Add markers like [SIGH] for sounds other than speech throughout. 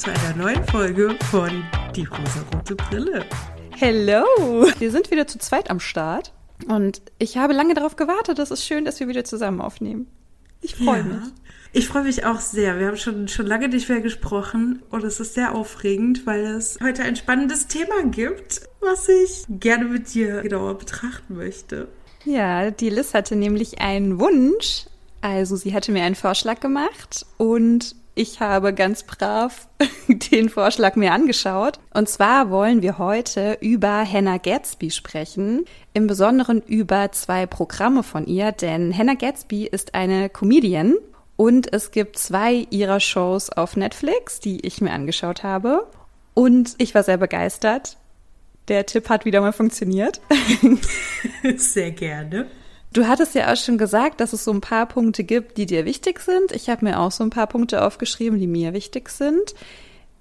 zu einer neuen Folge von Die rosarote Brille. Hello! Wir sind wieder zu zweit am Start und ich habe lange darauf gewartet. Es ist schön, dass wir wieder zusammen aufnehmen. Ich freue ja, mich. Ich freue mich auch sehr. Wir haben schon, schon lange nicht mehr gesprochen und es ist sehr aufregend, weil es heute ein spannendes Thema gibt, was ich gerne mit dir genauer betrachten möchte. Ja, die Liz hatte nämlich einen Wunsch. Also sie hatte mir einen Vorschlag gemacht und ich habe ganz brav [LAUGHS] den Vorschlag mir angeschaut. Und zwar wollen wir heute über Hannah Gatsby sprechen. Im Besonderen über zwei Programme von ihr, denn Hannah Gatsby ist eine Comedian und es gibt zwei ihrer Shows auf Netflix, die ich mir angeschaut habe. Und ich war sehr begeistert. Der Tipp hat wieder mal funktioniert. [LAUGHS] Sehr gerne. Du hattest ja auch schon gesagt, dass es so ein paar Punkte gibt, die dir wichtig sind. Ich habe mir auch so ein paar Punkte aufgeschrieben, die mir wichtig sind.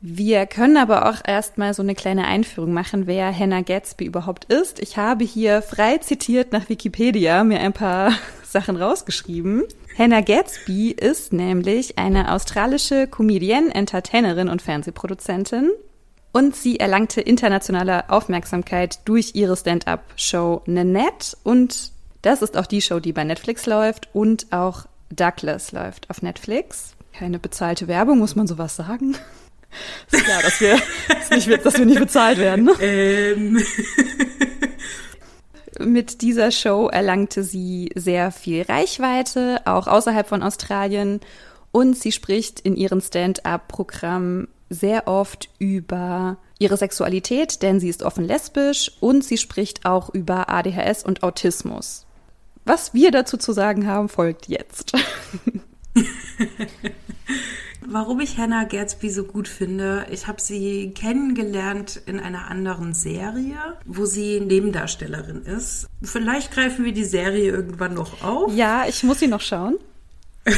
Wir können aber auch erstmal so eine kleine Einführung machen, wer Hannah Gatsby überhaupt ist. Ich habe hier frei zitiert nach Wikipedia mir ein paar [LAUGHS] Sachen rausgeschrieben. Hannah Gatsby ist nämlich eine australische Comedienne, Entertainerin und Fernsehproduzentin. Und sie erlangte internationale Aufmerksamkeit durch ihre Stand-up-Show Nanette und das ist auch die Show, die bei Netflix läuft und auch Douglas läuft auf Netflix. Keine bezahlte Werbung, muss man sowas sagen? [LAUGHS] Ist klar, dass wir, dass, nicht, dass wir nicht bezahlt werden. Ne? Ähm. [LAUGHS] Mit dieser Show erlangte sie sehr viel Reichweite, auch außerhalb von Australien. Und sie spricht in ihrem Stand-up-Programm sehr oft über ihre Sexualität, denn sie ist offen lesbisch und sie spricht auch über ADHS und Autismus. Was wir dazu zu sagen haben, folgt jetzt. [LAUGHS] Warum ich Hannah Gatsby so gut finde, ich habe sie kennengelernt in einer anderen Serie, wo sie Nebendarstellerin ist. Vielleicht greifen wir die Serie irgendwann noch auf. Ja, ich muss sie noch schauen. [LAUGHS]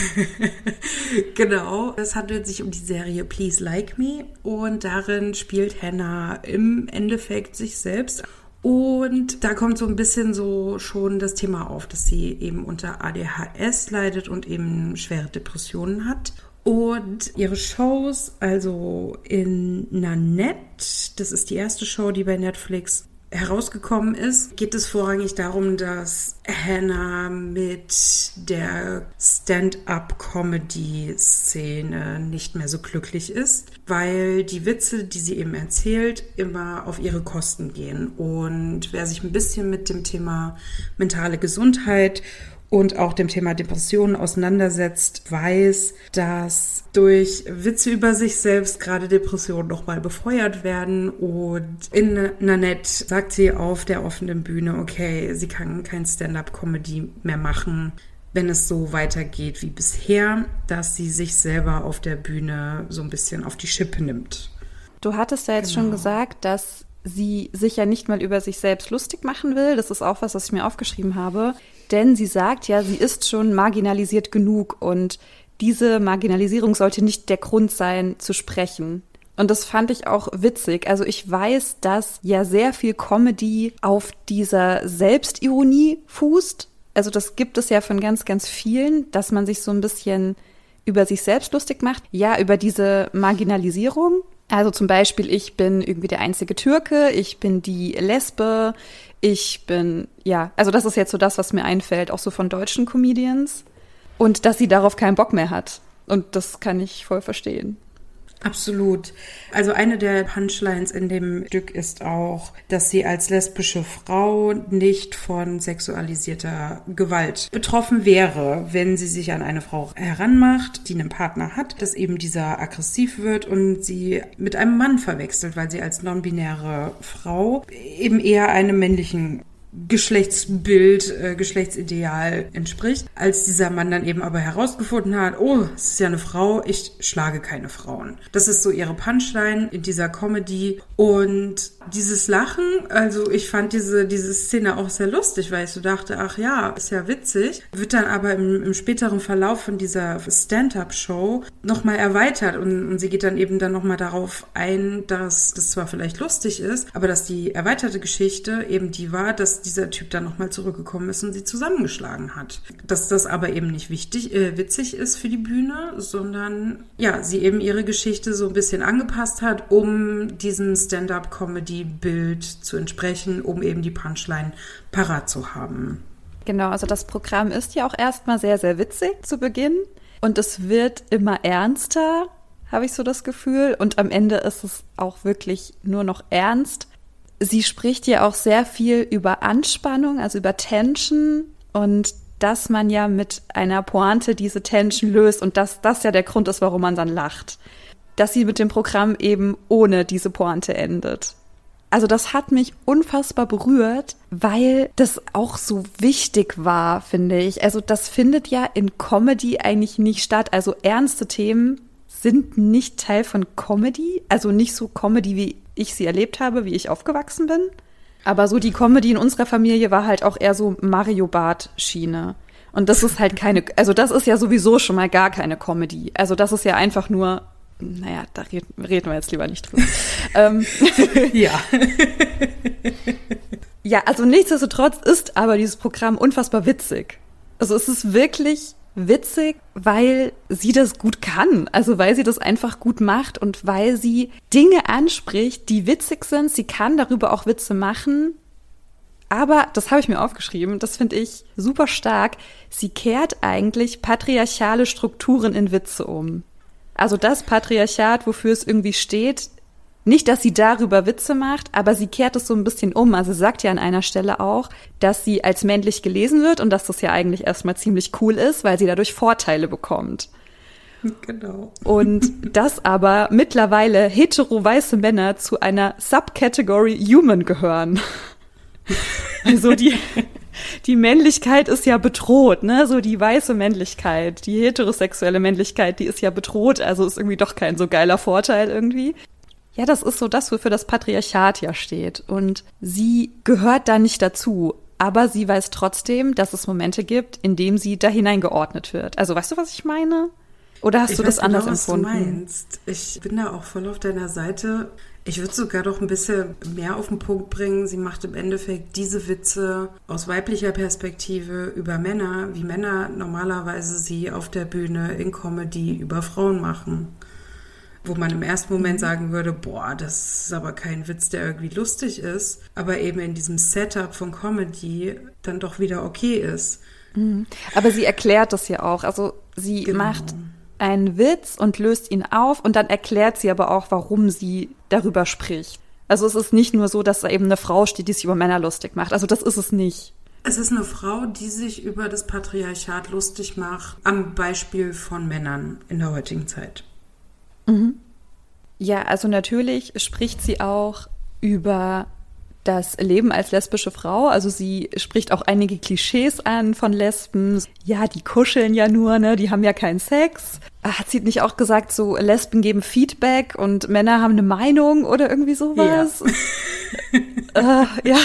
genau. Es handelt sich um die Serie Please Like Me und darin spielt Hannah im Endeffekt sich selbst. Und da kommt so ein bisschen so schon das Thema auf, dass sie eben unter ADHS leidet und eben schwere Depressionen hat. Und ihre Shows, also in Nanette, das ist die erste Show, die bei Netflix herausgekommen ist, geht es vorrangig darum, dass Hannah mit der Stand-up-Comedy-Szene nicht mehr so glücklich ist, weil die Witze, die sie eben erzählt, immer auf ihre Kosten gehen. Und wer sich ein bisschen mit dem Thema mentale Gesundheit und auch dem Thema Depressionen auseinandersetzt, weiß, dass durch Witze über sich selbst gerade Depressionen nochmal befeuert werden. Und in Nanette sagt sie auf der offenen Bühne, okay, sie kann kein Stand-up-Comedy mehr machen, wenn es so weitergeht wie bisher, dass sie sich selber auf der Bühne so ein bisschen auf die Schippe nimmt. Du hattest ja jetzt genau. schon gesagt, dass sie sich ja nicht mal über sich selbst lustig machen will. Das ist auch was, was ich mir aufgeschrieben habe denn sie sagt ja, sie ist schon marginalisiert genug und diese Marginalisierung sollte nicht der Grund sein, zu sprechen. Und das fand ich auch witzig. Also ich weiß, dass ja sehr viel Comedy auf dieser Selbstironie fußt. Also das gibt es ja von ganz, ganz vielen, dass man sich so ein bisschen über sich selbst lustig macht. Ja, über diese Marginalisierung. Also zum Beispiel, ich bin irgendwie der einzige Türke, ich bin die Lesbe, ich bin, ja, also das ist jetzt so das, was mir einfällt, auch so von deutschen Comedians. Und dass sie darauf keinen Bock mehr hat. Und das kann ich voll verstehen. Absolut. Also eine der Punchlines in dem Stück ist auch, dass sie als lesbische Frau nicht von sexualisierter Gewalt betroffen wäre, wenn sie sich an eine Frau heranmacht, die einen Partner hat, dass eben dieser aggressiv wird und sie mit einem Mann verwechselt, weil sie als non-binäre Frau eben eher einem männlichen Geschlechtsbild, äh, Geschlechtsideal entspricht. Als dieser Mann dann eben aber herausgefunden hat, oh, es ist ja eine Frau, ich schlage keine Frauen. Das ist so ihre Punchline in dieser Comedy und dieses Lachen, also ich fand diese, diese Szene auch sehr lustig, weil ich so dachte, ach ja, ist ja witzig. Wird dann aber im, im späteren Verlauf von dieser Stand-up-Show nochmal erweitert und, und sie geht dann eben dann nochmal darauf ein, dass das zwar vielleicht lustig ist, aber dass die erweiterte Geschichte eben die war, dass dieser Typ dann nochmal zurückgekommen ist und sie zusammengeschlagen hat. Dass das aber eben nicht wichtig, äh, witzig ist für die Bühne, sondern ja, sie eben ihre Geschichte so ein bisschen angepasst hat, um diesem Stand-up-Comedy-Bild zu entsprechen, um eben die Punchline parat zu haben. Genau, also das Programm ist ja auch erstmal sehr, sehr witzig zu Beginn und es wird immer ernster, habe ich so das Gefühl. Und am Ende ist es auch wirklich nur noch ernst. Sie spricht ja auch sehr viel über Anspannung, also über Tension und dass man ja mit einer Pointe diese Tension löst und dass das ja der Grund ist, warum man dann lacht. Dass sie mit dem Programm eben ohne diese Pointe endet. Also das hat mich unfassbar berührt, weil das auch so wichtig war, finde ich. Also das findet ja in Comedy eigentlich nicht statt. Also ernste Themen sind nicht Teil von Comedy. Also nicht so Comedy, wie ich sie erlebt habe, wie ich aufgewachsen bin. Aber so die Comedy in unserer Familie war halt auch eher so Mario Bart Schiene. Und das ist halt keine, also das ist ja sowieso schon mal gar keine Comedy. Also das ist ja einfach nur naja, da reden, reden wir jetzt lieber nicht drüber. [LAUGHS] ähm, ja. ja, also nichtsdestotrotz ist aber dieses Programm unfassbar witzig. Also es ist wirklich witzig, weil sie das gut kann. Also weil sie das einfach gut macht und weil sie Dinge anspricht, die witzig sind. Sie kann darüber auch Witze machen. Aber, das habe ich mir aufgeschrieben, das finde ich super stark, sie kehrt eigentlich patriarchale Strukturen in Witze um. Also das Patriarchat, wofür es irgendwie steht, nicht, dass sie darüber Witze macht, aber sie kehrt es so ein bisschen um. Also sie sagt ja an einer Stelle auch, dass sie als männlich gelesen wird und dass das ja eigentlich erstmal ziemlich cool ist, weil sie dadurch Vorteile bekommt. Genau. Und [LAUGHS] dass aber mittlerweile hetero-weiße Männer zu einer Subcategory Human gehören. [LAUGHS] Also die, die Männlichkeit ist ja bedroht, ne? So die weiße Männlichkeit, die heterosexuelle Männlichkeit, die ist ja bedroht, also ist irgendwie doch kein so geiler Vorteil irgendwie. Ja, das ist so das, wofür das Patriarchat ja steht. Und sie gehört da nicht dazu. Aber sie weiß trotzdem, dass es Momente gibt, in denen sie da hineingeordnet wird. Also weißt du, was ich meine? Oder hast ich du das genau, anders was empfunden? Du meinst. Ich bin da auch voll auf deiner Seite. Ich würde sogar doch ein bisschen mehr auf den Punkt bringen. Sie macht im Endeffekt diese Witze aus weiblicher Perspektive über Männer, wie Männer normalerweise sie auf der Bühne in Comedy über Frauen machen. Wo man im ersten Moment mhm. sagen würde, boah, das ist aber kein Witz, der irgendwie lustig ist, aber eben in diesem Setup von Comedy dann doch wieder okay ist. Mhm. Aber sie erklärt das ja auch. Also sie genau. macht einen Witz und löst ihn auf und dann erklärt sie aber auch, warum sie darüber spricht. Also es ist nicht nur so, dass da eben eine Frau steht, die sich über Männer lustig macht. Also das ist es nicht. Es ist eine Frau, die sich über das Patriarchat lustig macht, am Beispiel von Männern in der heutigen Zeit. Mhm. Ja, also natürlich spricht sie auch über das Leben als lesbische Frau. Also sie spricht auch einige Klischees an von Lesben. Ja, die kuscheln ja nur, ne? Die haben ja keinen Sex. Hat sie nicht auch gesagt, so Lesben geben Feedback und Männer haben eine Meinung oder irgendwie sowas? Ja. [LAUGHS] äh, ja.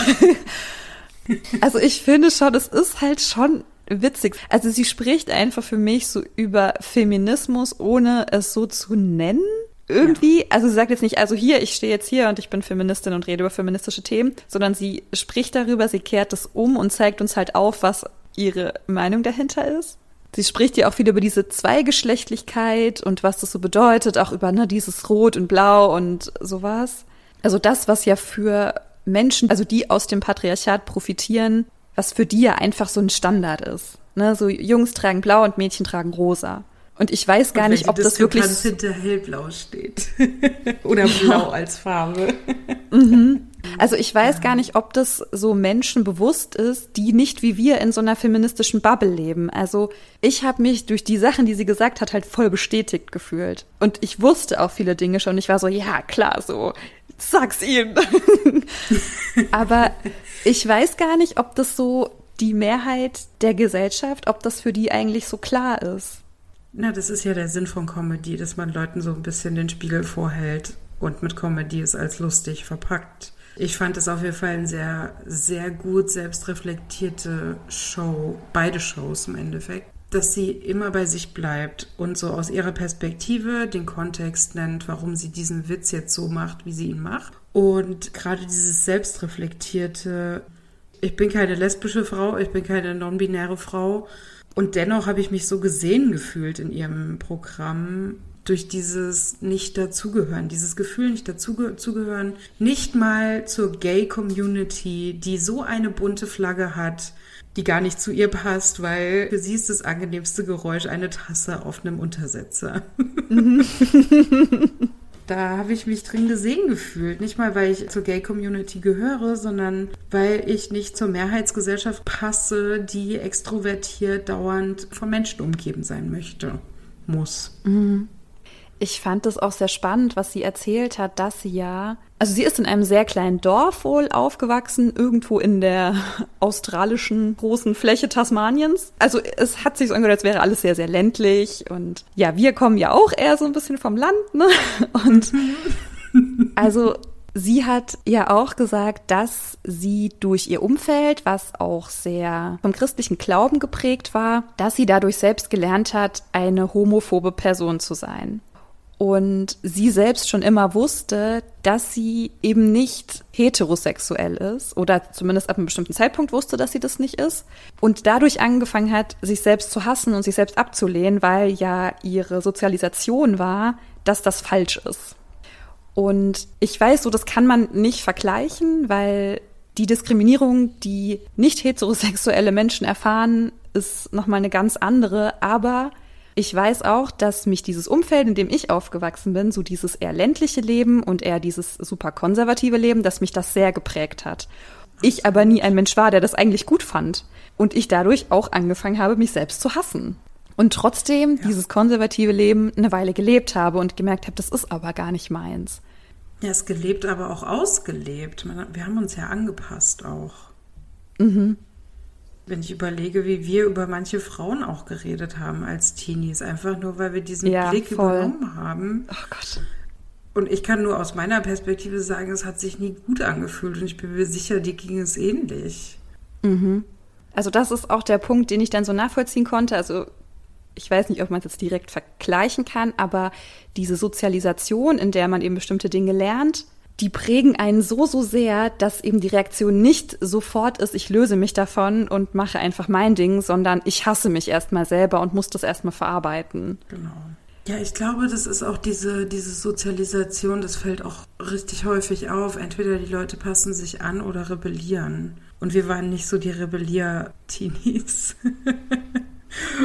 Also ich finde schon, es ist halt schon witzig. Also sie spricht einfach für mich so über Feminismus, ohne es so zu nennen irgendwie, ja. also sie sagt jetzt nicht, also hier, ich stehe jetzt hier und ich bin Feministin und rede über feministische Themen, sondern sie spricht darüber, sie kehrt es um und zeigt uns halt auf, was ihre Meinung dahinter ist. Sie spricht ja auch viel über diese Zweigeschlechtlichkeit und was das so bedeutet, auch über ne, dieses Rot und Blau und sowas. Also das, was ja für Menschen, also die aus dem Patriarchat profitieren, was für die ja einfach so ein Standard ist. Ne, so Jungs tragen blau und Mädchen tragen rosa. Und ich weiß gar nicht, ob das wirklich hinter hellblau steht [LAUGHS] oder blau als Farbe. [LAUGHS] Mhm. Also ich weiß ja. gar nicht, ob das so Menschen bewusst ist, die nicht wie wir in so einer feministischen Bubble leben. Also ich habe mich durch die Sachen, die sie gesagt hat, halt voll bestätigt gefühlt. Und ich wusste auch viele Dinge schon. Ich war so, ja klar, so sag's ihnen. [LAUGHS] Aber ich weiß gar nicht, ob das so die Mehrheit der Gesellschaft, ob das für die eigentlich so klar ist. Na, das ist ja der Sinn von Comedy, dass man Leuten so ein bisschen den Spiegel vorhält und mit Comedy es als lustig verpackt. Ich fand es auf jeden Fall eine sehr, sehr gut selbstreflektierte Show, beide Shows im Endeffekt dass sie immer bei sich bleibt und so aus ihrer Perspektive den Kontext nennt, warum sie diesen Witz jetzt so macht, wie sie ihn macht. Und gerade dieses selbstreflektierte, ich bin keine lesbische Frau, ich bin keine non-binäre Frau. Und dennoch habe ich mich so gesehen gefühlt in ihrem Programm durch dieses nicht dazugehören, dieses Gefühl nicht dazugehören, nicht mal zur Gay-Community, die so eine bunte Flagge hat, die gar nicht zu ihr passt, weil für sie ist das angenehmste Geräusch eine Tasse auf einem Untersetzer. [LAUGHS] da habe ich mich drin gesehen gefühlt. Nicht mal, weil ich zur Gay-Community gehöre, sondern weil ich nicht zur Mehrheitsgesellschaft passe, die extrovertiert dauernd von Menschen umgeben sein möchte, muss. Mhm. Ich fand es auch sehr spannend, was sie erzählt hat, dass sie ja, also sie ist in einem sehr kleinen Dorf wohl aufgewachsen, irgendwo in der [LAUGHS] australischen großen Fläche Tasmaniens. Also es hat sich so angehört, als wäre alles sehr, sehr ländlich. Und ja, wir kommen ja auch eher so ein bisschen vom Land, ne? [LAUGHS] Und [LAUGHS] also sie hat ja auch gesagt, dass sie durch ihr Umfeld, was auch sehr vom christlichen Glauben geprägt war, dass sie dadurch selbst gelernt hat, eine homophobe Person zu sein und sie selbst schon immer wusste, dass sie eben nicht heterosexuell ist oder zumindest ab einem bestimmten Zeitpunkt wusste, dass sie das nicht ist und dadurch angefangen hat, sich selbst zu hassen und sich selbst abzulehnen, weil ja ihre Sozialisation war, dass das falsch ist. Und ich weiß, so das kann man nicht vergleichen, weil die Diskriminierung, die nicht heterosexuelle Menschen erfahren, ist nochmal eine ganz andere, aber ich weiß auch, dass mich dieses Umfeld, in dem ich aufgewachsen bin, so dieses eher ländliche Leben und eher dieses super konservative Leben, dass mich das sehr geprägt hat. Ich aber nie ein Mensch war, der das eigentlich gut fand. Und ich dadurch auch angefangen habe, mich selbst zu hassen. Und trotzdem ja. dieses konservative Leben eine Weile gelebt habe und gemerkt habe, das ist aber gar nicht meins. Ja, es gelebt, aber auch ausgelebt. Wir haben uns ja angepasst auch. Mhm. Wenn ich überlege, wie wir über manche Frauen auch geredet haben als Teenies, einfach nur, weil wir diesen ja, Blick voll. übernommen haben. Oh Gott. Und ich kann nur aus meiner Perspektive sagen, es hat sich nie gut angefühlt und ich bin mir sicher, dir ging es ähnlich. Mhm. Also das ist auch der Punkt, den ich dann so nachvollziehen konnte. Also ich weiß nicht, ob man es jetzt direkt vergleichen kann, aber diese Sozialisation, in der man eben bestimmte Dinge lernt, die prägen einen so, so sehr, dass eben die Reaktion nicht sofort ist, ich löse mich davon und mache einfach mein Ding, sondern ich hasse mich erstmal selber und muss das erstmal verarbeiten. Genau. Ja, ich glaube, das ist auch diese, diese Sozialisation, das fällt auch richtig häufig auf. Entweder die Leute passen sich an oder rebellieren. Und wir waren nicht so die Rebellier-Teenies. [LAUGHS]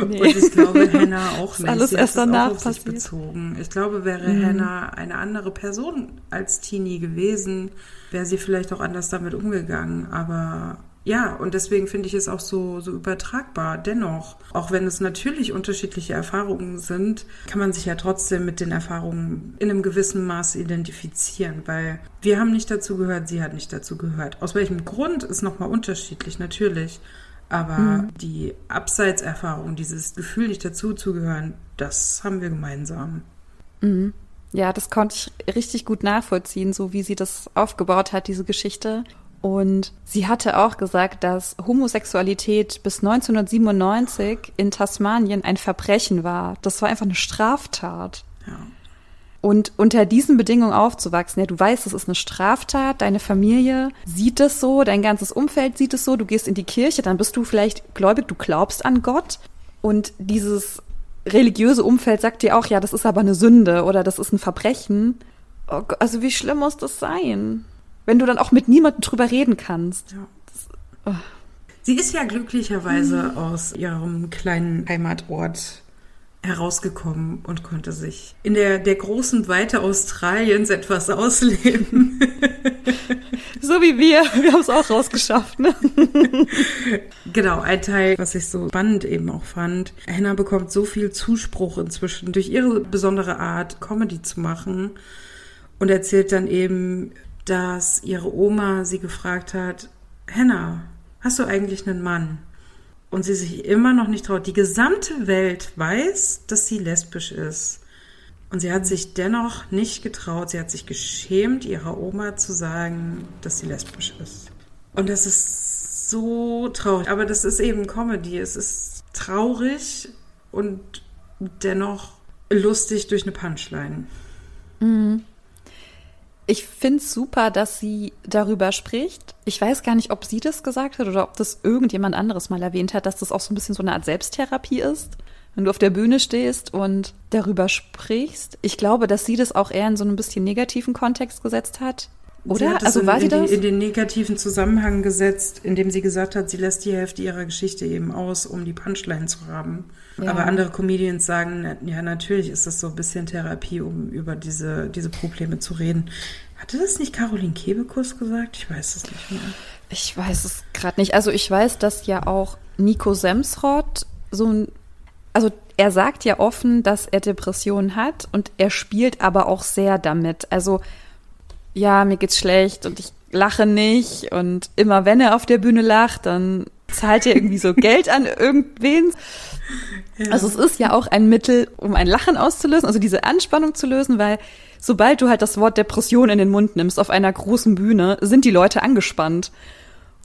Nee. Und ich glaube, [LAUGHS] Hannah auch nicht. Alles erst danach auf passiert. bezogen. Ich glaube, wäre mhm. Hannah eine andere Person als Teenie gewesen, wäre sie vielleicht auch anders damit umgegangen. Aber ja, und deswegen finde ich es auch so, so übertragbar. Dennoch, auch wenn es natürlich unterschiedliche Erfahrungen sind, kann man sich ja trotzdem mit den Erfahrungen in einem gewissen Maß identifizieren, weil wir haben nicht dazu gehört, sie hat nicht dazu gehört. Aus welchem Grund ist nochmal unterschiedlich, natürlich. Aber mhm. die Abseitserfahrung, dieses Gefühl, nicht dazuzugehören, das haben wir gemeinsam. Mhm. Ja, das konnte ich richtig gut nachvollziehen, so wie sie das aufgebaut hat, diese Geschichte. Und sie hatte auch gesagt, dass Homosexualität bis 1997 in Tasmanien ein Verbrechen war. Das war einfach eine Straftat. Ja. Und unter diesen Bedingungen aufzuwachsen, ja, du weißt, es ist eine Straftat, deine Familie sieht es so, dein ganzes Umfeld sieht es so, du gehst in die Kirche, dann bist du vielleicht gläubig, du glaubst an Gott. Und dieses religiöse Umfeld sagt dir auch, ja, das ist aber eine Sünde oder das ist ein Verbrechen. Oh Gott, also wie schlimm muss das sein? Wenn du dann auch mit niemandem drüber reden kannst. Ja. Das, oh. Sie ist ja glücklicherweise aus ihrem kleinen Heimatort herausgekommen und konnte sich in der, der großen Weite Australiens etwas ausleben. [LAUGHS] so wie wir. Wir haben es auch rausgeschafft, ne? [LAUGHS] genau, ein Teil, was ich so spannend eben auch fand. Hannah bekommt so viel Zuspruch inzwischen durch ihre besondere Art, Comedy zu machen und erzählt dann eben, dass ihre Oma sie gefragt hat, Hannah, hast du eigentlich einen Mann? Und sie sich immer noch nicht traut. Die gesamte Welt weiß, dass sie lesbisch ist. Und sie hat sich dennoch nicht getraut, sie hat sich geschämt, ihrer Oma zu sagen, dass sie lesbisch ist. Und das ist so traurig. Aber das ist eben Comedy. Es ist traurig und dennoch lustig durch eine Punchline. Mhm. Ich finde es super, dass sie darüber spricht. Ich weiß gar nicht, ob sie das gesagt hat oder ob das irgendjemand anderes mal erwähnt hat, dass das auch so ein bisschen so eine Art Selbsttherapie ist wenn du auf der Bühne stehst und darüber sprichst. Ich glaube, dass sie das auch eher in so ein bisschen negativen Kontext gesetzt hat. Oder? also in, war sie in das? Die, in den negativen Zusammenhang gesetzt, indem sie gesagt hat, sie lässt die Hälfte ihrer Geschichte eben aus, um die Punchline zu haben. Ja. Aber andere Comedians sagen, ja, natürlich ist das so ein bisschen Therapie, um über diese, diese Probleme zu reden. Hatte das nicht Caroline Kebekus gesagt? Ich weiß es nicht mehr. Ich weiß es gerade nicht. Also ich weiß, dass ja auch Nico Semsrott so ein also er sagt ja offen, dass er Depressionen hat und er spielt aber auch sehr damit. Also ja, mir geht's schlecht und ich lache nicht und immer wenn er auf der Bühne lacht, dann zahlt er irgendwie so [LAUGHS] Geld an irgendwen. Ja. Also es ist ja auch ein Mittel, um ein Lachen auszulösen, also diese Anspannung zu lösen, weil sobald du halt das Wort Depression in den Mund nimmst auf einer großen Bühne, sind die Leute angespannt.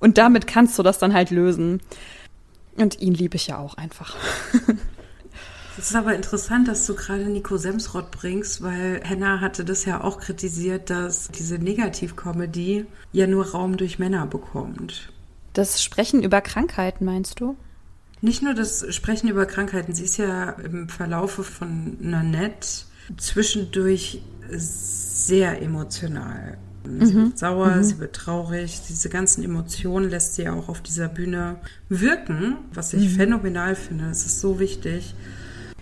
Und damit kannst du das dann halt lösen. Und ihn liebe ich ja auch einfach. [LAUGHS] Es ist aber interessant, dass du gerade Nico Semsrott bringst, weil Henna hatte das ja auch kritisiert, dass diese Negativkomödie ja nur Raum durch Männer bekommt. Das Sprechen über Krankheiten, meinst du? Nicht nur das Sprechen über Krankheiten. Sie ist ja im Verlaufe von Nanette zwischendurch sehr emotional. Sie mhm. wird sauer, mhm. sie wird traurig. Diese ganzen Emotionen lässt sie ja auch auf dieser Bühne wirken, was ich mhm. phänomenal finde. Es ist so wichtig.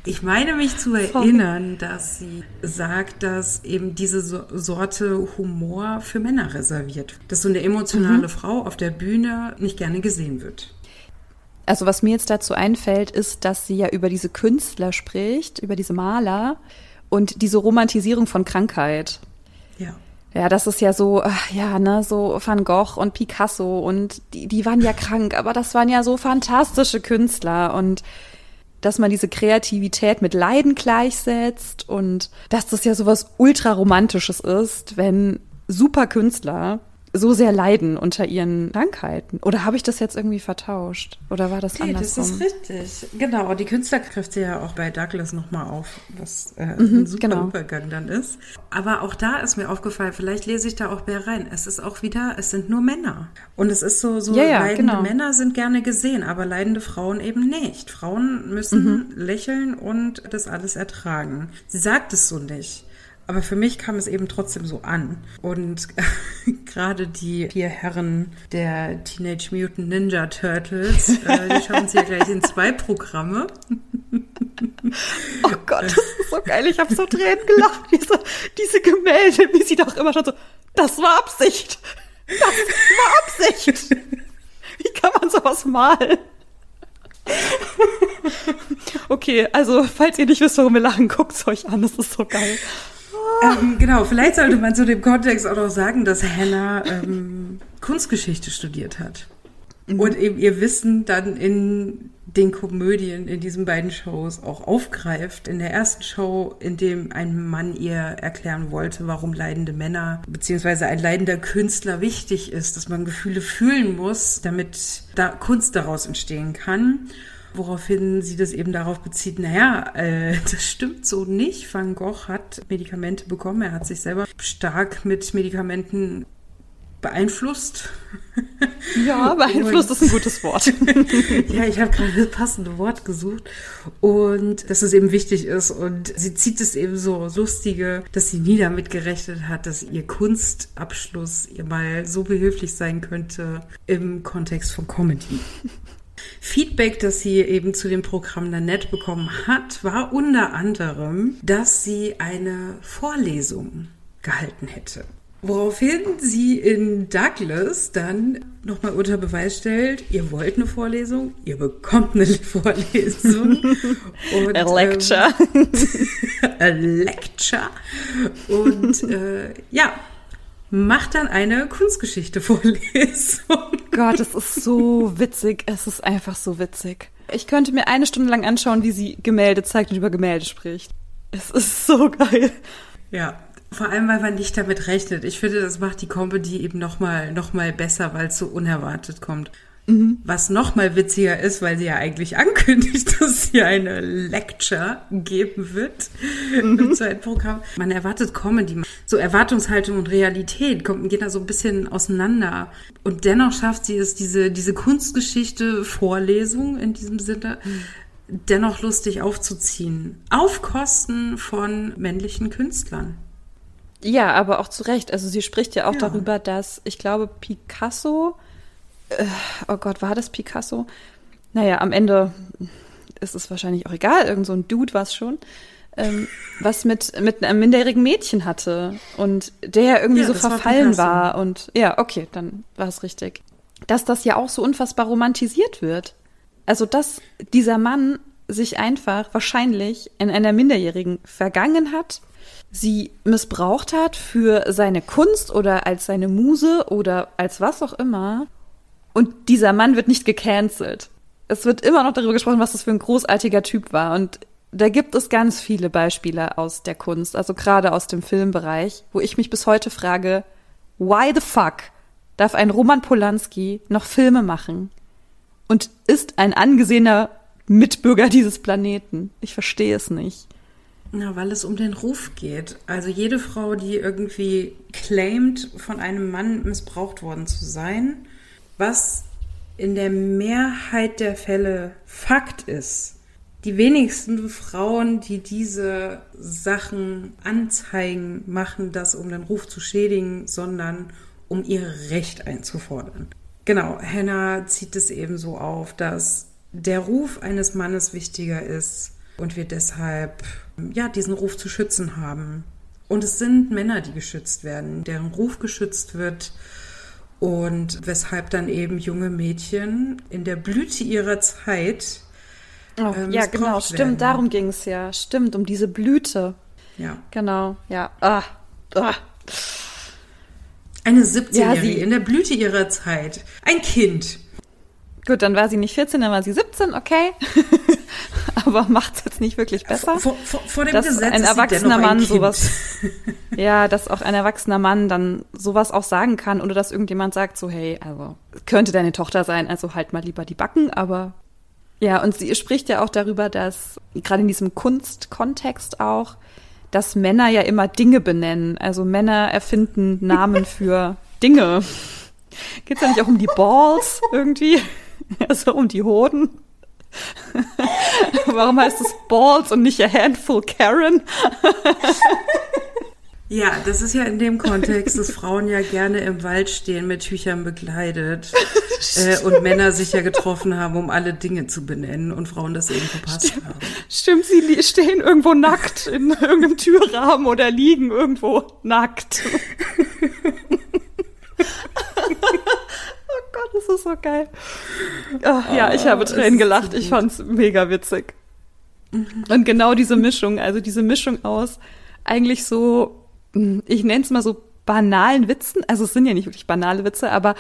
Ich meine mich zu erinnern, dass sie sagt, dass eben diese Sorte Humor für Männer reserviert. Dass so eine emotionale mhm. Frau auf der Bühne nicht gerne gesehen wird. Also was mir jetzt dazu einfällt, ist, dass sie ja über diese Künstler spricht, über diese Maler und diese Romantisierung von Krankheit. Ja. Ja, das ist ja so, ja, ne, so Van Gogh und Picasso und die, die waren ja krank, aber das waren ja so fantastische Künstler und dass man diese Kreativität mit Leiden gleichsetzt und dass das ja sowas ultraromantisches ist, wenn super Künstler so sehr leiden unter ihren Krankheiten. Oder habe ich das jetzt irgendwie vertauscht? Oder war das nee, andersrum? das ist richtig. Genau, die Künstler griff ja auch bei Douglas nochmal auf, was äh, mhm, ein super genau. Übergang dann ist. Aber auch da ist mir aufgefallen, vielleicht lese ich da auch mehr rein. Es ist auch wieder, es sind nur Männer. Und es ist so, so ja, ja, leidende genau. Männer sind gerne gesehen, aber leidende Frauen eben nicht. Frauen müssen mhm. lächeln und das alles ertragen. Sie sagt es so nicht. Aber für mich kam es eben trotzdem so an. Und [LAUGHS] gerade die vier Herren der Teenage Mutant Ninja Turtles, äh, die schauen sich ja gleich in zwei Programme. oh Gott, das ist so geil. Ich habe so Tränen gelacht. Diese, diese Gemälde, wie sie doch immer schon so, das war Absicht. Das war Absicht. Wie kann man sowas malen? Okay, also falls ihr nicht wisst, warum wir lachen, guckt's euch an. Das ist so geil. Ähm, genau, vielleicht sollte man zu dem Kontext auch noch sagen, dass Hannah ähm, Kunstgeschichte studiert hat. Mhm. Und eben ihr Wissen dann in den Komödien, in diesen beiden Shows auch aufgreift. In der ersten Show, in dem ein Mann ihr erklären wollte, warum leidende Männer beziehungsweise ein leidender Künstler wichtig ist, dass man Gefühle fühlen muss, damit da Kunst daraus entstehen kann woraufhin sie das eben darauf bezieht, naja, äh, [LAUGHS] das stimmt so nicht. Van Gogh hat Medikamente bekommen, er hat sich selber stark mit Medikamenten beeinflusst. [LAUGHS] Ja, beeinflusst ist ein gutes Wort. [LAUGHS] ja, ich habe gerade das passende Wort gesucht und dass es eben wichtig ist und sie zieht es eben so lustige, dass sie nie damit gerechnet hat, dass ihr Kunstabschluss ihr mal so behilflich sein könnte im Kontext von Comedy. Feedback, das sie eben zu dem Programm Nanette bekommen hat, war unter anderem, dass sie eine Vorlesung gehalten hätte. Woraufhin sie in Douglas dann nochmal unter Beweis stellt, ihr wollt eine Vorlesung, ihr bekommt eine [LAUGHS] Vorlesung. Und, a lecture. Ähm, [LAUGHS] a lecture. Und äh, ja, macht dann eine Kunstgeschichte-Vorlesung. [LAUGHS] Gott, es ist so witzig. Es ist einfach so witzig. Ich könnte mir eine Stunde lang anschauen, wie sie Gemälde zeigt und über Gemälde spricht. Es ist so geil. Ja, vor allem, weil man nicht damit rechnet. Ich finde, das macht die Comedy eben noch mal, noch mal besser, weil es so unerwartet kommt. Mhm. Was noch mal witziger ist, weil sie ja eigentlich ankündigt, [LAUGHS] dass sie eine Lecture geben wird mhm. im zweiten Programm. Man erwartet Comedy. So Erwartungshaltung und Realität kommt, geht da so ein bisschen auseinander. Und dennoch schafft sie es, diese, diese Kunstgeschichte Vorlesung in diesem Sinne, mhm dennoch lustig aufzuziehen. Auf Kosten von männlichen Künstlern. Ja, aber auch zu Recht. Also sie spricht ja auch ja. darüber, dass ich glaube, Picasso, äh, oh Gott, war das Picasso? Naja, am Ende ist es wahrscheinlich auch egal, irgend so ein Dude war es schon, ähm, was mit, mit einem minderjährigen Mädchen hatte und der irgendwie ja, so verfallen war, war. Und ja, okay, dann war es richtig. Dass das ja auch so unfassbar romantisiert wird. Also, dass dieser Mann sich einfach wahrscheinlich in einer Minderjährigen vergangen hat sie missbraucht hat für seine Kunst oder als seine Muse oder als was auch immer. Und dieser Mann wird nicht gecancelt. Es wird immer noch darüber gesprochen, was das für ein großartiger Typ war. Und da gibt es ganz viele Beispiele aus der Kunst, also gerade aus dem Filmbereich, wo ich mich bis heute frage, why the fuck darf ein Roman Polanski noch Filme machen und ist ein angesehener Mitbürger dieses Planeten? Ich verstehe es nicht. Na, weil es um den Ruf geht. Also jede Frau, die irgendwie claimt, von einem Mann missbraucht worden zu sein, was in der Mehrheit der Fälle Fakt ist. Die wenigsten Frauen, die diese Sachen anzeigen, machen das, um den Ruf zu schädigen, sondern um ihr Recht einzufordern. Genau, Hannah zieht es eben so auf, dass der Ruf eines Mannes wichtiger ist und wir deshalb ja diesen Ruf zu schützen haben. Und es sind Männer, die geschützt werden, deren Ruf geschützt wird und weshalb dann eben junge Mädchen in der Blüte ihrer Zeit Oh, ähm, ja, genau, stimmt, werden. darum ging es ja. Stimmt, um diese Blüte. Ja. Genau, ja. Ah, ah. Eine 17-Jährige ja, in der Blüte ihrer Zeit. Ein Kind. Gut, dann war sie nicht 14, dann war sie 17, okay. [LAUGHS] [LAUGHS] Aber macht es jetzt nicht wirklich besser. Vor, vor, vor dem dass Gesetz ein erwachsener Mann ein sowas. [LAUGHS] ja, dass auch ein erwachsener Mann dann sowas auch sagen kann, oder dass irgendjemand sagt, so, hey, also könnte deine Tochter sein, also halt mal lieber die Backen, aber ja, und sie spricht ja auch darüber, dass gerade in diesem Kunstkontext auch, dass Männer ja immer Dinge benennen. Also Männer erfinden Namen [LAUGHS] für Dinge. Geht es ja nicht auch um die Balls irgendwie? Also um die Hoden. [LAUGHS] Warum heißt es Balls und nicht a handful Karen? [LAUGHS] Ja, das ist ja in dem Kontext, dass Frauen ja gerne im Wald stehen, mit Tüchern bekleidet [LAUGHS] äh, und Männer sich ja getroffen haben, um alle Dinge zu benennen und Frauen das eben verpasst Stimmt. haben. Stimmt, sie stehen irgendwo nackt in irgendeinem Türrahmen oder liegen irgendwo nackt. Gott, das ist so geil. Oh, ja, ich habe Tränen gelacht. So ich fand's mega witzig. Mhm. Und genau diese Mischung, also diese Mischung aus eigentlich so, hm, ich nenne es mal so banalen Witzen. Also es sind ja nicht wirklich banale Witze, aber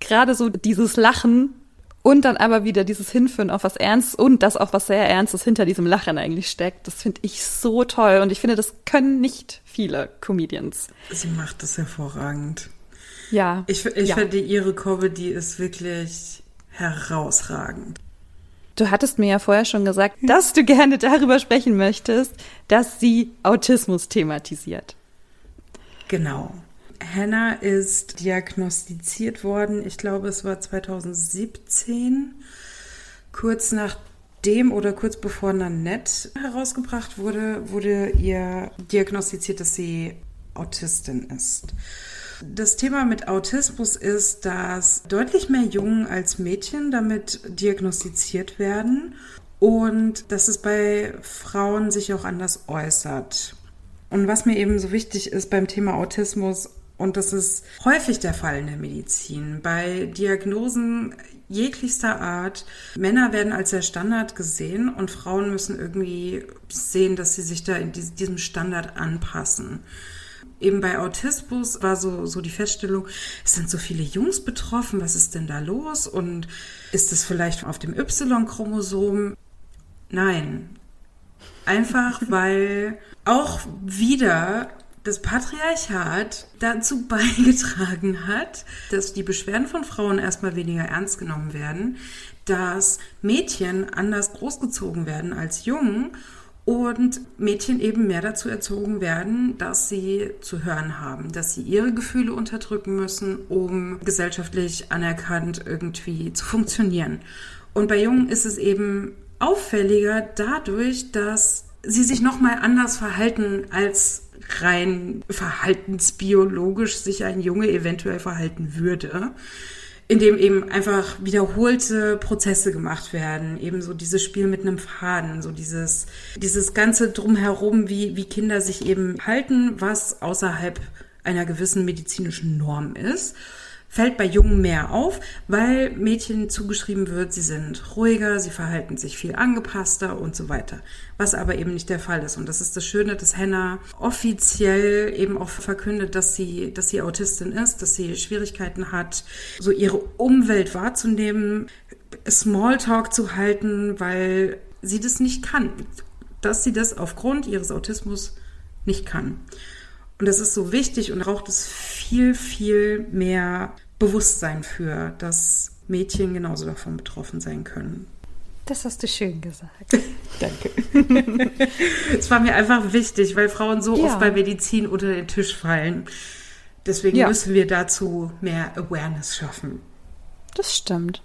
gerade so dieses Lachen und dann aber wieder dieses Hinführen auf was Ernstes und das auch was sehr Ernstes hinter diesem Lachen eigentlich steckt. Das finde ich so toll und ich finde, das können nicht viele Comedians. Sie macht das hervorragend. Ja. Ich, ich ja. finde, ihre Comedy ist wirklich herausragend. Du hattest mir ja vorher schon gesagt, dass du gerne darüber sprechen möchtest, dass sie Autismus thematisiert. Genau. Hannah ist diagnostiziert worden, ich glaube, es war 2017, kurz nachdem oder kurz bevor Nanette herausgebracht wurde, wurde ihr diagnostiziert, dass sie Autistin ist. Das Thema mit Autismus ist, dass deutlich mehr Jungen als Mädchen damit diagnostiziert werden und dass es bei Frauen sich auch anders äußert. Und was mir eben so wichtig ist beim Thema Autismus, und das ist häufig der Fall in der Medizin, bei Diagnosen jeglichster Art, Männer werden als der Standard gesehen und Frauen müssen irgendwie sehen, dass sie sich da in diesem Standard anpassen eben bei Autismus war so, so die Feststellung, es sind so viele Jungs betroffen, was ist denn da los? Und ist es vielleicht auf dem Y-Chromosom? Nein. Einfach [LAUGHS] weil auch wieder das Patriarchat dazu [LAUGHS] beigetragen hat, dass die Beschwerden von Frauen erstmal weniger ernst genommen werden, dass Mädchen anders großgezogen werden als Jungen und Mädchen eben mehr dazu erzogen werden, dass sie zu hören haben, dass sie ihre Gefühle unterdrücken müssen, um gesellschaftlich anerkannt irgendwie zu funktionieren. Und bei Jungen ist es eben auffälliger dadurch, dass sie sich noch mal anders verhalten als rein verhaltensbiologisch sich ein Junge eventuell verhalten würde in dem eben einfach wiederholte Prozesse gemacht werden, eben so dieses Spiel mit einem Faden, so dieses, dieses ganze drumherum, wie, wie Kinder sich eben halten, was außerhalb einer gewissen medizinischen Norm ist fällt bei Jungen mehr auf, weil Mädchen zugeschrieben wird, sie sind ruhiger, sie verhalten sich viel angepasster und so weiter. Was aber eben nicht der Fall ist. Und das ist das Schöne, dass Hannah offiziell eben auch verkündet, dass sie, dass sie Autistin ist, dass sie Schwierigkeiten hat, so ihre Umwelt wahrzunehmen, Smalltalk zu halten, weil sie das nicht kann. Dass sie das aufgrund ihres Autismus nicht kann. Und das ist so wichtig und braucht es viel, viel mehr Bewusstsein für, dass Mädchen genauso davon betroffen sein können. Das hast du schön gesagt. [LAUGHS] Danke. Es war mir einfach wichtig, weil Frauen so ja. oft bei Medizin unter den Tisch fallen. Deswegen ja. müssen wir dazu mehr Awareness schaffen. Das stimmt.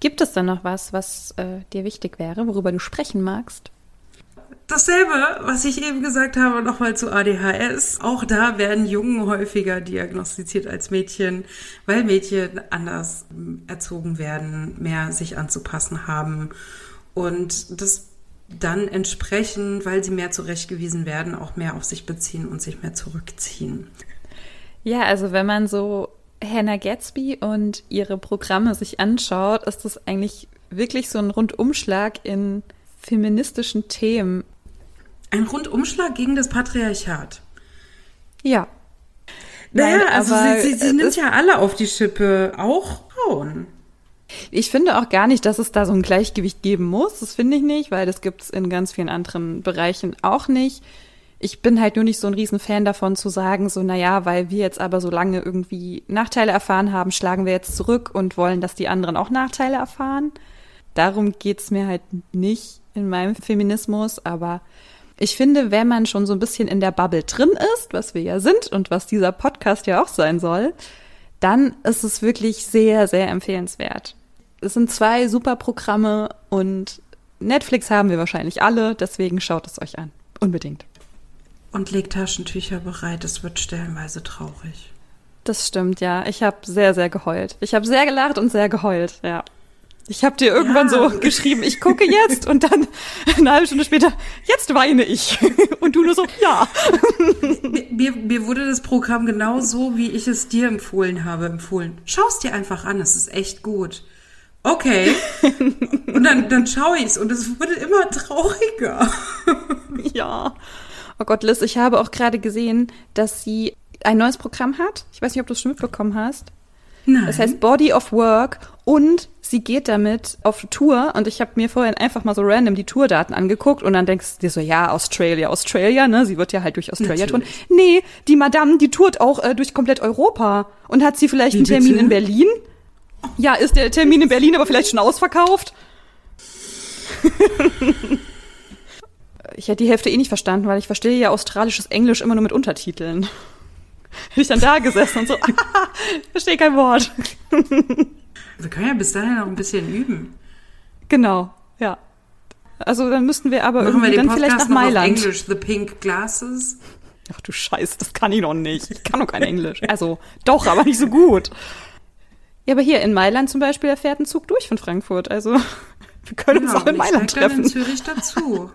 Gibt es dann noch was, was äh, dir wichtig wäre, worüber du sprechen magst? Dasselbe, was ich eben gesagt habe, nochmal zu ADHS. Auch da werden Jungen häufiger diagnostiziert als Mädchen, weil Mädchen anders erzogen werden, mehr sich anzupassen haben und das dann entsprechend, weil sie mehr zurechtgewiesen werden, auch mehr auf sich beziehen und sich mehr zurückziehen. Ja, also wenn man so Hannah Gatsby und ihre Programme sich anschaut, ist das eigentlich wirklich so ein Rundumschlag in feministischen Themen. Ein Rundumschlag gegen das Patriarchat. Ja. Naja, Nein, also sie, sie, sie nimmt ja alle auf die Schippe, auch Frauen. Ich finde auch gar nicht, dass es da so ein Gleichgewicht geben muss. Das finde ich nicht, weil das gibt es in ganz vielen anderen Bereichen auch nicht. Ich bin halt nur nicht so ein Riesenfan davon zu sagen, so, naja, weil wir jetzt aber so lange irgendwie Nachteile erfahren haben, schlagen wir jetzt zurück und wollen, dass die anderen auch Nachteile erfahren. Darum geht's mir halt nicht in meinem Feminismus, aber ich finde, wenn man schon so ein bisschen in der Bubble drin ist, was wir ja sind und was dieser Podcast ja auch sein soll, dann ist es wirklich sehr, sehr empfehlenswert. Es sind zwei super Programme und Netflix haben wir wahrscheinlich alle, deswegen schaut es euch an. Unbedingt. Und legt Taschentücher bereit, es wird stellenweise traurig. Das stimmt, ja. Ich habe sehr, sehr geheult. Ich habe sehr gelacht und sehr geheult, ja. Ich habe dir irgendwann ja. so [LAUGHS] geschrieben, ich gucke jetzt und dann [LAUGHS] eine halbe Stunde später, jetzt weine ich. [LAUGHS] Und du nur so, ja. Mir, mir wurde das Programm genau so, wie ich es dir empfohlen habe, empfohlen. Schau es dir einfach an, es ist echt gut. Okay. Und dann, dann schaue ich es und es wurde immer trauriger. Ja. Oh Gott, Liz, ich habe auch gerade gesehen, dass sie ein neues Programm hat. Ich weiß nicht, ob du es schon mitbekommen hast. Nein. Das heißt Body of Work und sie geht damit auf Tour und ich habe mir vorhin einfach mal so random die Tourdaten angeguckt und dann denkst du dir so, ja, Australia, Australia, ne? Sie wird ja halt durch Australia touren. Nee, die Madame, die tourt auch äh, durch komplett Europa. Und hat sie vielleicht Wie einen Termin bitte? in Berlin? Ja, ist der Termin in Berlin aber vielleicht schon ausverkauft? [LAUGHS] ich hätte die Hälfte eh nicht verstanden, weil ich verstehe ja australisches Englisch immer nur mit Untertiteln. Hätte ich dann da gesessen und so, [LAUGHS] ah, verstehe kein Wort. Wir können ja bis dahin noch ein bisschen üben. Genau, ja. Also dann müssten wir aber Machen irgendwie wir den dann vielleicht nach Mailand. Auf Englisch, The Pink Glasses. Ach du Scheiße, das kann ich noch nicht. Ich kann noch kein Englisch. Also doch, aber nicht so gut. Ja, aber hier in Mailand zum Beispiel, da fährt ein Zug durch von Frankfurt. Also [LAUGHS] wir können genau, uns auch in Mailand treffen. Dann in Zürich dazu.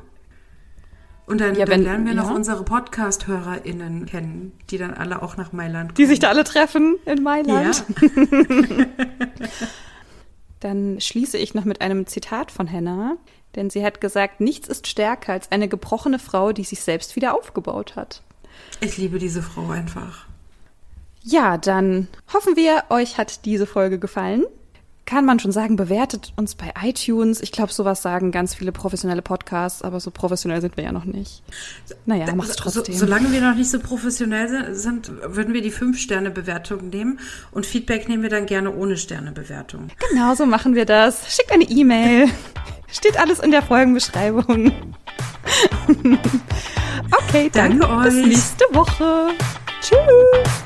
Und dann, ja, dann lernen wir ja. noch unsere Podcast-HörerInnen kennen, die dann alle auch nach Mailand kommen. Die sich da alle treffen in Mailand. Ja. [LAUGHS] dann schließe ich noch mit einem Zitat von Hannah, denn sie hat gesagt, nichts ist stärker als eine gebrochene Frau, die sich selbst wieder aufgebaut hat. Ich liebe diese Frau einfach. Ja, dann hoffen wir, euch hat diese Folge gefallen. Kann man schon sagen, bewertet uns bei iTunes. Ich glaube, sowas sagen ganz viele professionelle Podcasts, aber so professionell sind wir ja noch nicht. Naja, macht's trotzdem. So, solange wir noch nicht so professionell sind, würden wir die Fünf-Sterne-Bewertung nehmen und Feedback nehmen wir dann gerne ohne Sterne-Bewertung. Genau so machen wir das. Schickt eine E-Mail. Steht alles in der Folgenbeschreibung. [LAUGHS] okay, danke dann euch. Bis nächste Woche. Tschüss.